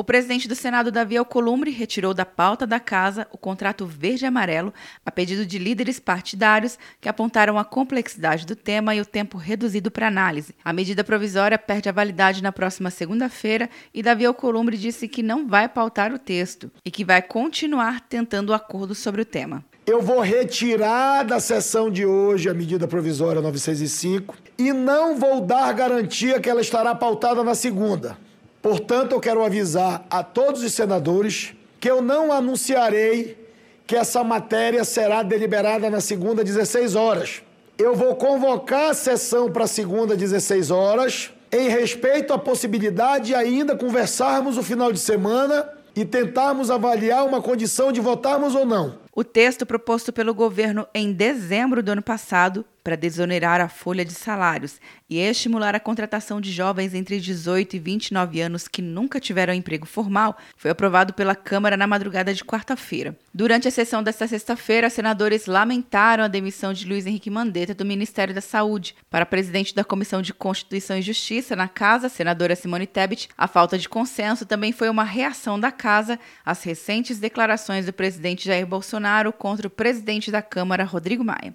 O presidente do Senado, Davi Alcolumbre, retirou da pauta da casa o contrato verde-amarelo a pedido de líderes partidários que apontaram a complexidade do tema e o tempo reduzido para análise. A medida provisória perde a validade na próxima segunda-feira e Davi Alcolumbre disse que não vai pautar o texto e que vai continuar tentando acordo sobre o tema. Eu vou retirar da sessão de hoje a medida provisória 905 e não vou dar garantia que ela estará pautada na segunda. Portanto, eu quero avisar a todos os senadores que eu não anunciarei que essa matéria será deliberada na segunda, 16 horas. Eu vou convocar a sessão para segunda, 16 horas, em respeito à possibilidade de ainda conversarmos o final de semana e tentarmos avaliar uma condição de votarmos ou não. O texto proposto pelo governo em dezembro do ano passado para desonerar a folha de salários e estimular a contratação de jovens entre 18 e 29 anos que nunca tiveram emprego formal, foi aprovado pela Câmara na madrugada de quarta-feira. Durante a sessão desta sexta-feira, senadores lamentaram a demissão de Luiz Henrique Mandetta do Ministério da Saúde. Para a presidente da Comissão de Constituição e Justiça na Casa, senadora Simone Tebet, a falta de consenso também foi uma reação da Casa às recentes declarações do presidente Jair Bolsonaro contra o presidente da Câmara, Rodrigo Maia.